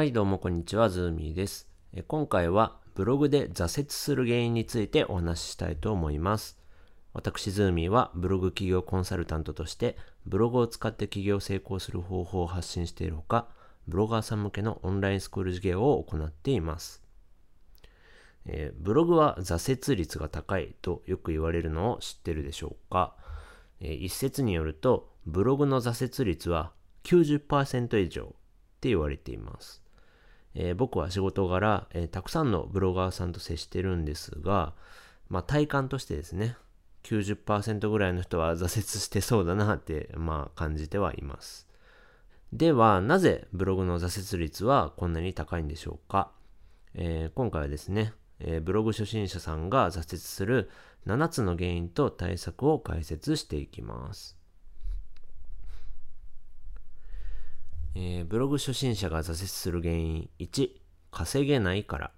はい、どうもこんにちは、ズーミーです。今回はブログで挫折する原因についてお話ししたいと思います。私、ズーミーはブログ起業コンサルタントとして、ブログを使って起業成功する方法を発信しているほか、ブロガーさん向けのオンラインスクール事業を行っています。えーブログは挫折率が高いとよく言われるのを知ってるでしょうか、えー一説によると、ブログの挫折率は90%以上って言われています。えー僕は仕事柄、えーたくさんのブロガーさんと接してるんですが、まあ、体感としてですね、90%ぐらいの人は挫折してそうだなって、まあ、感じてはいます。では、なぜブログの挫折率はこんなに高いんでしょうか、えー今回はですね、えーブログ初心者さんが挫折する7つの原因と対策を解説していきます。えーブログ初心者が挫折する原因1、稼げないから。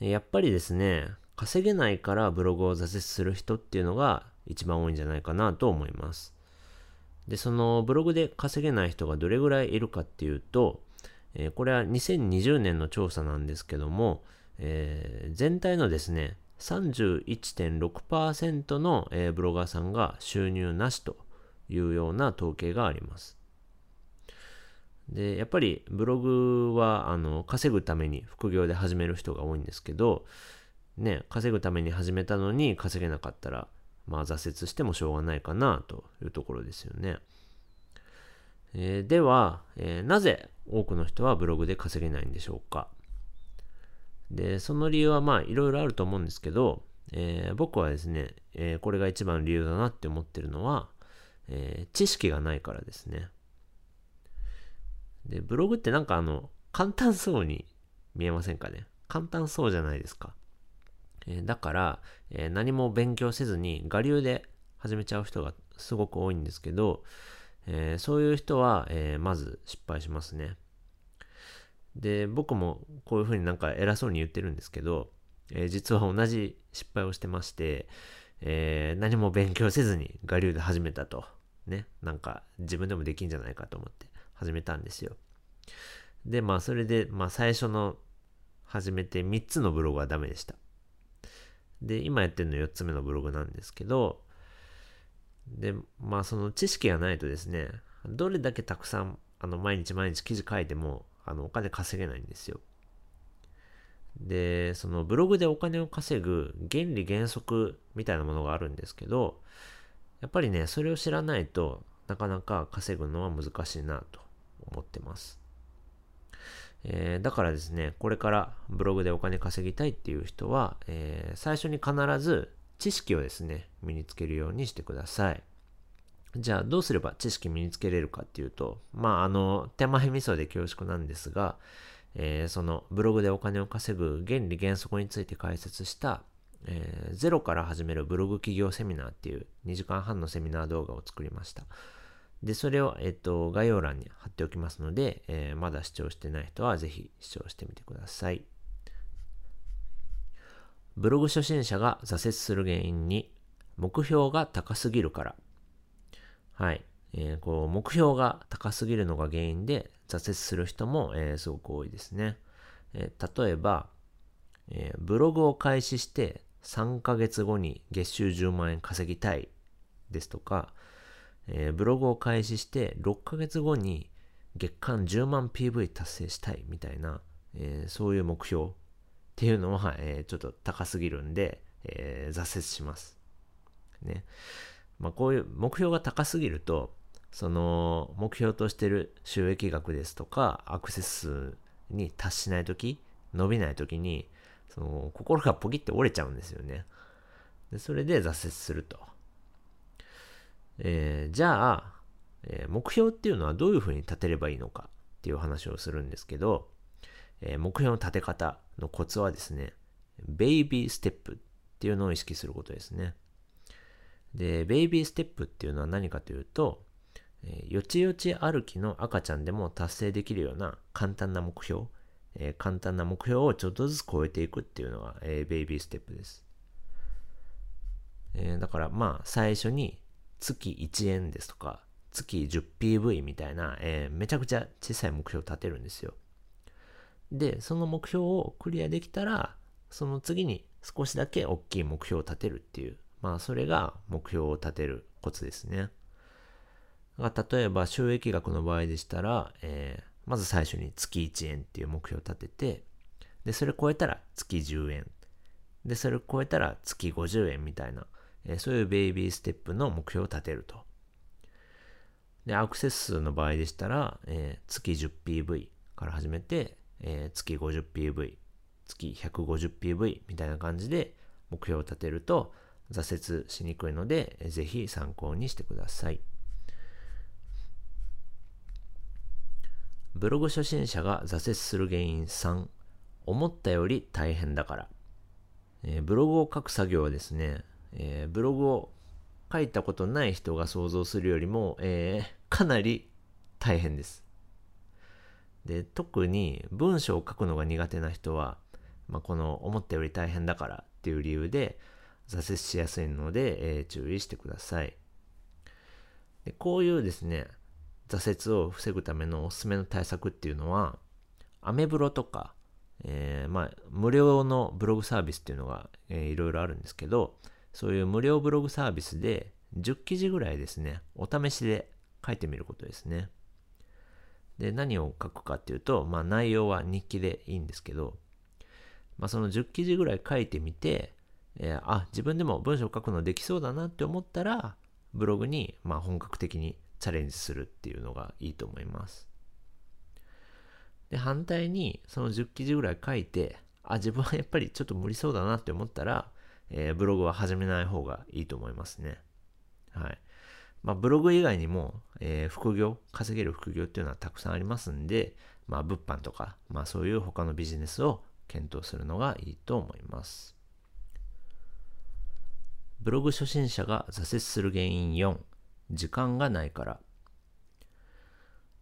やっぱりですね、稼げないからブログを挫折する人っていうのが一番多いんじゃないかなと思います。で、そのブログで稼げない人がどれぐらいいるかっていうと、えーこれは2020年の調査なんですけども、えー全体のですね、31.6%の、えーブロガーさんが収入なしというような統計があります。で、やっぱりブログはあの稼ぐために副業で始める人が多いんですけど、ね、稼ぐために始めたのに稼げなかったら、まあ挫折してもしょうがないかなというところですよね。えーでは、えーなぜ多くの人はブログで稼げないんでしょうか？で、その理由はまあいろいろあると思うんですけど、えー僕はですね、えこれが一番理由だなって思ってるのは、え知識がないからですね。で、ブログってなんかあの、簡単そうに見えませんかね？簡単そうじゃないですか。えーだから、えー何も勉強せずに我流で始めちゃう人がすごく多いんですけど、えーそういう人は、えまず失敗しますね。で、僕もこういうふうになんか偉そうに言ってるんですけど、え実は同じ失敗をしてまして、え何も勉強せずに我流で始めたと。ね？なんか自分でもできんじゃないかと思って始めたんですよ。で、まあそれで、まあ最初の始めて3つのブログはダメでした。で、今やってるの4つ目のブログなんですけど、で、まあその知識がないとですね、どれだけたくさん、あの、毎日毎日記事書いても、あの、お金稼げないんですよ。で、そのブログでお金を稼ぐ原理原則みたいなものがあるんですけど、やっぱりね、それを知らないとなかなか稼ぐのは難しいなと思ってます。えーだからですね、これからブログでお金稼ぎたいっていう人は、えー最初に必ず知識をですね、身につけるようにしてください。じゃあどうすれば知識身につけれるかっていうと、まああの、手前味噌で恐縮なんですが、えーそのブログでお金を稼ぐ原理原則について解説した、えーゼロから始めるブログ企業セミナーっていう2時間半のセミナー動画を作りました。で、それを、えっと、概要欄に貼っておきますので、えーまだ視聴してない人はぜひ視聴してみてください。ブログ初心者が挫折する原因に、目標が高すぎるから。はい。えーこう、目標が高すぎるのが原因で挫折する人も、えーすごく多いですね。え例えば、えブログを開始して3ヶ月後に月収10万円稼ぎたいですとか、えーブログを開始して6ヶ月後に月間10万 PV 達成したいみたいな、えーそういう目標っていうのは、えーちょっと高すぎるんで、えー挫折します。ね。まあこういう目標が高すぎると、その目標としてる収益額ですとか、アクセス数に達しないとき、伸びないときに、その心がポキって折れちゃうんですよね。でそれで挫折すると。えーじゃあ、えー目標っていうのはどういうふうに立てればいいのかっていう話をするんですけど、えー目標の立て方のコツはですね、ベイビーステップっていうのを意識することですね。で、ベイビーステップっていうのは何かというと、えよちよち歩きの赤ちゃんでも達成できるような簡単な目標、え簡単な目標をちょっとずつ超えていくっていうのが、えベイビーステップです。えだからまあ最初に月1円ですとか月 10PV みたいな、えーめちゃくちゃ小さい目標を立てるんですよ。で、その目標をクリアできたら、その次に少しだけ大きい目標を立てるっていう、まあそれが目標を立てるコツですね。例えば収益額の場合でしたら、えー、まず最初に月1円っていう目標を立てて、で、それ超えたら月10円。で、それ超えたら月50円みたいな、え、そういうベイビーステップの目標を立てると。で、アクセス数の場合でしたら、えー、月 10PV から始めて、えー、月 50PV、月 150PV みたいな感じで目標を立てると挫折しにくいので、ぜひ参考にしてください。ブログ初心者が挫折する原因3、思ったより大変だから。えー、ブログを書く作業はですね、えー、ブログを書いたことない人が想像するよりも、えー、かなり大変です。で、特に文章を書くのが苦手な人は、まあ、この思ったより大変だからっていう理由で挫折しやすいので、えー、注意してくださいで。こういうですね、挫折を防ぐためのおすすめの対策っていうのは、アメブロとか、えー、まあ、無料のブログサービスっていうのが、えー、いろいろあるんですけど、そういう無料ブログサービスで10記事ぐらいですね、お試しで書いてみることですね。で、何を書くかっていうと、まあ内容は日記でいいんですけど、まあその10記事ぐらい書いてみて、えー、あ、自分でも文章書くのできそうだなって思ったら、ブログにまあ本格的にチャレンジするっていうのがいいと思います。で、反対にその10記事ぐらい書いて、あ、自分はやっぱりちょっと無理そうだなって思ったら、えー、ブログは始めない方がいいと思いますね。はい。まあ、ブログ以外にも、えー、副業、稼げる副業っていうのはたくさんありますんで、まあ、物販とか、まあ、そういう他のビジネスを検討するのがいいと思います。ブログ初心者が挫折する原因4、時間がないから。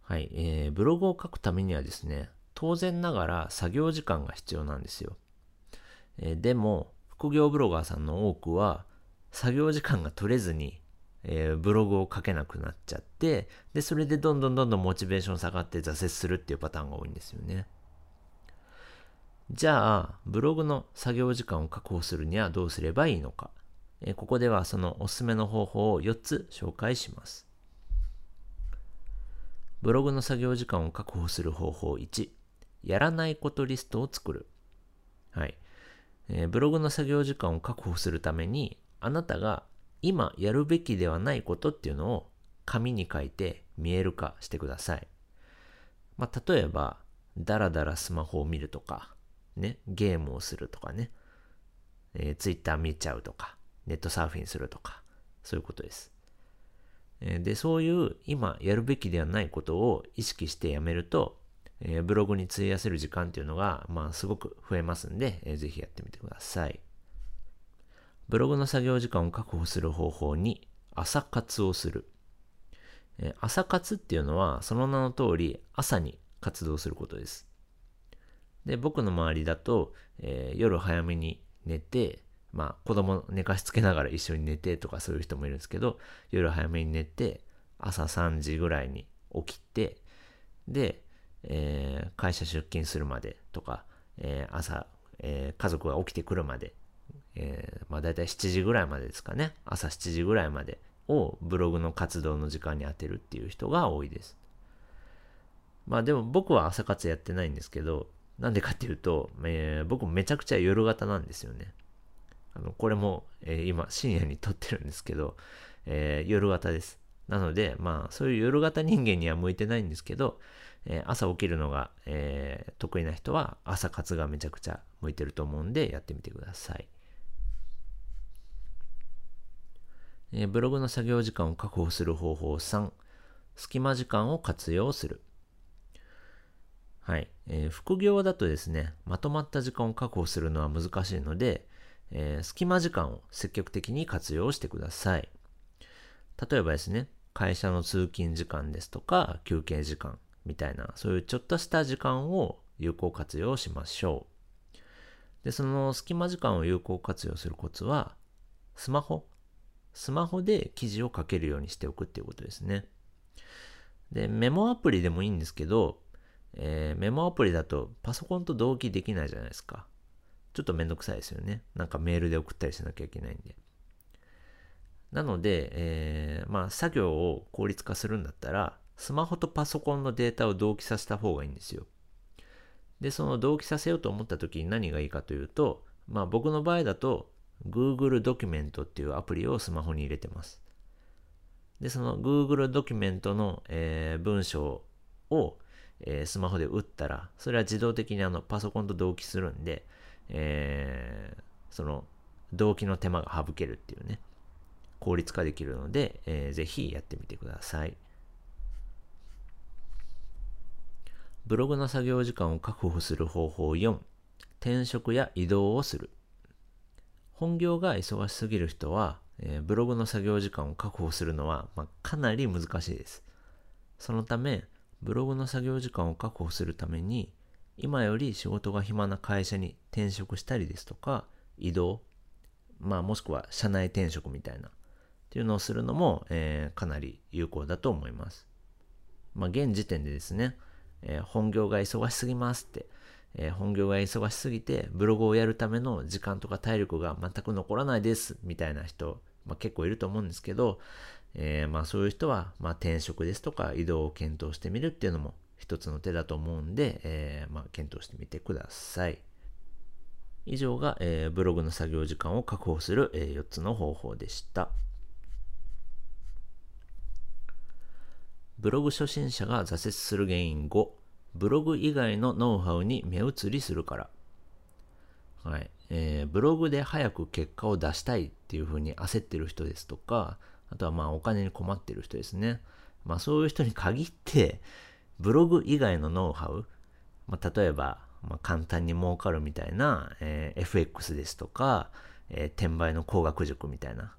はい、えー、ブログを書くためにはですね、当然ながら作業時間が必要なんですよ。えー、でも、副業ブロガーさんの多くは、作業時間が取れずに、えー、ブログを書けなくなっちゃって、で、それでどんどんどんどんモチベーション下がって挫折するっていうパターンが多いんですよね。じゃあ、ブログの作業時間を確保するにはどうすればいいのか。えー、ここではそのおすすめの方法を4つ紹介します。ブログの作業時間を確保する方法1、やらないことリストを作る。はい。えー、ブログの作業時間を確保するために、あなたが今やるべきではないことっていうのを紙に書いて見える化してください。まあ、例えば、だらだらスマホを見るとか、ね、ゲームをするとかね、えー、ツイッター見ちゃうとか、ネットサーフィンするとか、そういうことです。で、そういう今やるべきではないことを意識してやめると、えー、ブログに費やせる時間っていうのが、まあ、すごく増えますんで、えー、ぜひやってみてください。ブログの作業時間を確保する方法に、朝活をする。えー、朝活っていうのは、その名の通り、朝に活動することです。で、僕の周りだと、えー、夜早めに寝て、まあ、子供寝かしつけながら一緒に寝てとかそういう人もいるんですけど、夜早めに寝て、朝3時ぐらいに起きて、で、えー、会社出勤するまでとか、えー、朝、えー、家族が起きてくるまで、えー、まあ大体7時ぐらいまでですかね。朝7時ぐらいまでをブログの活動の時間に当てるっていう人が多いです。まあでも僕は朝活やってないんですけど、なんでかっていうと、えー、僕めちゃくちゃ夜型なんですよね。あの、これも、えー、今深夜に撮ってるんですけど、えー、夜型です。なので、まあそういう夜型人間には向いてないんですけど、え、朝起きるのが、えー、得意な人は朝活がめちゃくちゃ向いてると思うんでやってみてください。えー、ブログの作業時間を確保する方法3、隙間時間を活用する。はい。えー、副業だとですね、まとまった時間を確保するのは難しいので、えー、隙間時間を積極的に活用してください。例えばですね、会社の通勤時間ですとか、休憩時間、みたいな、そういうちょっとした時間を有効活用しましょう。で、その隙間時間を有効活用するコツは、スマホ。スマホで記事を書けるようにしておくっていうことですね。で、メモアプリでもいいんですけど、えー、メモアプリだとパソコンと同期できないじゃないですか。ちょっとめんどくさいですよね。なんかメールで送ったりしなきゃいけないんで。なので、えー、まあ作業を効率化するんだったら、スマホとパソコンのデータを同期させた方がいいんですよ。で、その同期させようと思った時に何がいいかというと、まあ僕の場合だと Google ドキュメントっていうアプリをスマホに入れてます。で、その Google ドキュメントの、えー、文章を、えー、スマホで打ったら、それは自動的にあのパソコンと同期するんで、えー、その同期の手間が省けるっていうね、効率化できるので、えー、ぜひやってみてください。ブログの作業時間を確保する方法4、転職や移動をする。本業が忙しすぎる人は、えー、ブログの作業時間を確保するのは、まあ、かなり難しいです。そのため、ブログの作業時間を確保するために、今より仕事が暇な会社に転職したりですとか、移動、まあもしくは社内転職みたいな、っていうのをするのも、えー、かなり有効だと思います。まあ現時点でですね、えー、本業が忙しすぎますって、えー、本業が忙しすぎてブログをやるための時間とか体力が全く残らないですみたいな人、まあ、結構いると思うんですけど、えー、まあそういう人は、まあ、転職ですとか移動を検討してみるっていうのも一つの手だと思うんで、えー、まあ検討してみてください。以上が、えー、ブログの作業時間を確保する、えー、4つの方法でした。ブログ初心者が挫折する原因5、ブログ以外のノウハウに目移りするから。はい。えー、ブログで早く結果を出したいっていうふうに焦ってる人ですとか、あとはまあお金に困ってる人ですね。まあそういう人に限って、ブログ以外のノウハウ、まあ、例えば、まあ、簡単に儲かるみたいな、えー、FX ですとか、えー、転売の工学塾みたいな、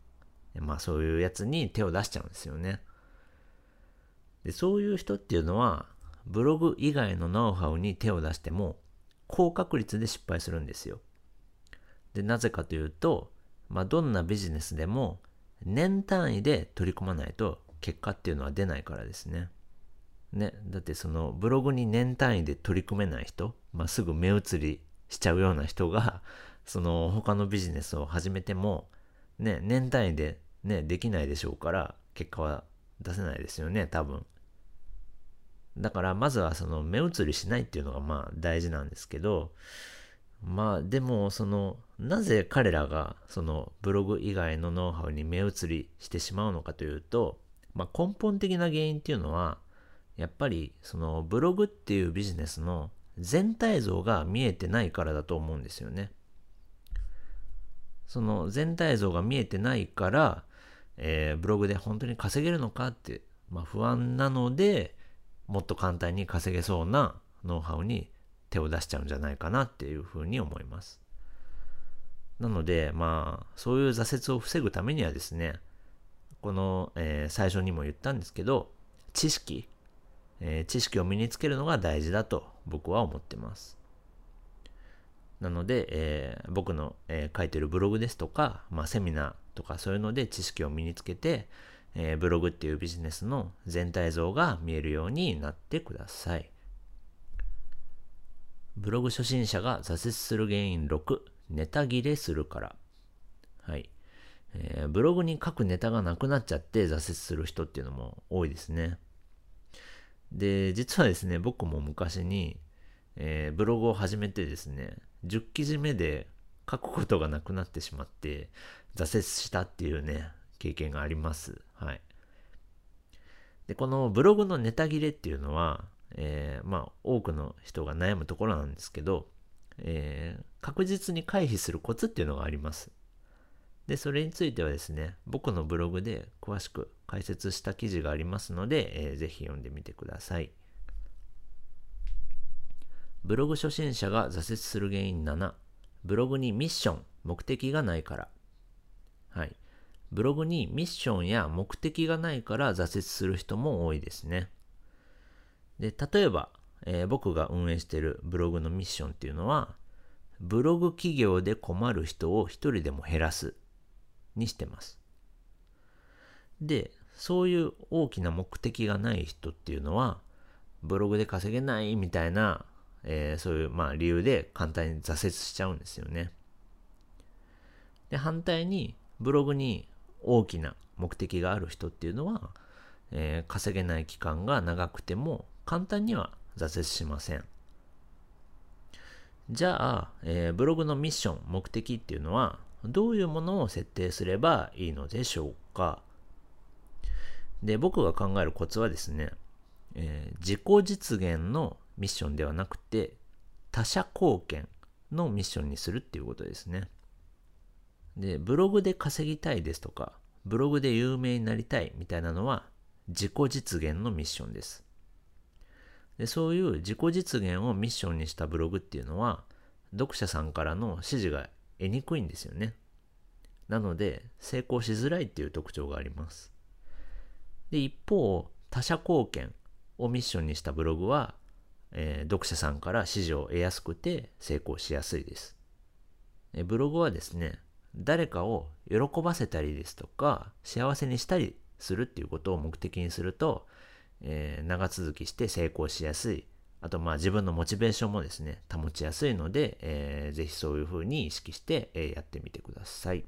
まあそういうやつに手を出しちゃうんですよね。でそういう人っていうのは、ブログ以外のノウハウに手を出しても、高確率で失敗するんですよ。で、なぜかというと、まあ、どんなビジネスでも、年単位で取り込まないと結果っていうのは出ないからですね。ね、だってそのブログに年単位で取り組めない人、まあ、すぐ目移りしちゃうような人が、その他のビジネスを始めても、ね、年単位でね、できないでしょうから、結果は出せないですよね、多分。だからまずはその目移りしないっていうのがまあ大事なんですけど、まあでもそのなぜ彼らがそのブログ以外のノウハウに目移りしてしまうのかというと、まあ、根本的な原因っていうのはやっぱりそのブログっていうビジネスの全体像が見えてないからだと思うんですよね。その全体像が見えてないから、えー、ブログで本当に稼げるのかって、まあ、不安なので、もっと簡単に稼げそうなノウハウに手を出しちゃうんじゃないかなっていうふうに思います。なので、まあ、そういう挫折を防ぐためにはですね、この、えー、最初にも言ったんですけど、知識、えー、知識を身につけるのが大事だと僕は思ってます。なので、えー、僕の、え書いてるブログですとか、まあ、セミナーとかそういうので知識を身につけて、えー、ブログっていうビジネスの全体像が見えるようになってください。ブログ初心者が挫折する原因6、ネタ切れするから。はい。えー、ブログに書くネタがなくなっちゃって挫折する人っていうのも多いですね。で、実はですね、僕も昔に、えー、ブログを始めてですね、10記事目で書くことがなくなってしまって、挫折したっていうね、経験があります。はい。で、このブログのネタ切れっていうのは、えー、まあ、多くの人が悩むところなんですけど、えー、確実に回避するコツっていうのがあります。で、それについてはですね、僕のブログで詳しく解説した記事がありますので、えー、ぜひ読んでみてください。ブログ初心者が挫折する原因7、ブログにミッション、目的がないから。はい。ブログにミッションや目的がないから挫折する人も多いですね。で、例えば、えー、僕が運営しているブログのミッションっていうのは、ブログ企業で困る人を一人でも減らすにしてます。で、そういう大きな目的がない人っていうのは、ブログで稼げないみたいな、えー、そういう、まあ、理由で簡単に挫折しちゃうんですよね。で、反対に、ブログに大きな目的がある人っていうのは、えー、稼げない期間が長くても簡単には挫折しません。じゃあ、えー、ブログのミッション、目的っていうのはどういうものを設定すればいいのでしょうか？で、僕が考えるコツはですね、えー、自己実現のミッションではなくて他者貢献のミッションにするっていうことですね。で、ブログで稼ぎたいですとか、ブログで有名になりたいみたいなのは自己実現のミッションです。でそういう自己実現をミッションにしたブログっていうのは読者さんからの指示が得にくいんですよね。なので成功しづらいっていう特徴があります。で一方他者貢献をミッションにしたブログは、えー、読者さんから支持を得やすくて成功しやすいです。えブログはですね誰かを喜ばせたりですとか幸せにしたりするっていうことを目的にすると、えー、長続きして成功しやすい。あとまあ自分のモチベーションもですね保ちやすいので、えー、ぜひそういうふうに意識して、えー、やってみてください。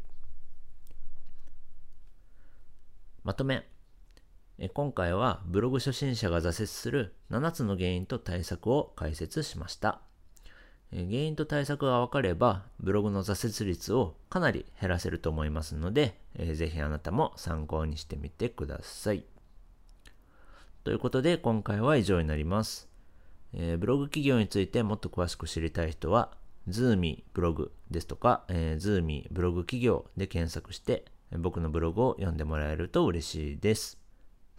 まとめ。今回はブログ初心者が挫折する7つの原因と対策を解説しました原因と対策が分かれば、ブログの挫折率をかなり減らせると思いますので、ぜひあなたも参考にしてみてください。ということで、今回は以上になります。ブログ起業についてもっと詳しく知りたい人は、ズーミーブログですとか、えー、ズーブログ起業で検索して、僕のブログを読んでもらえると嬉しいです。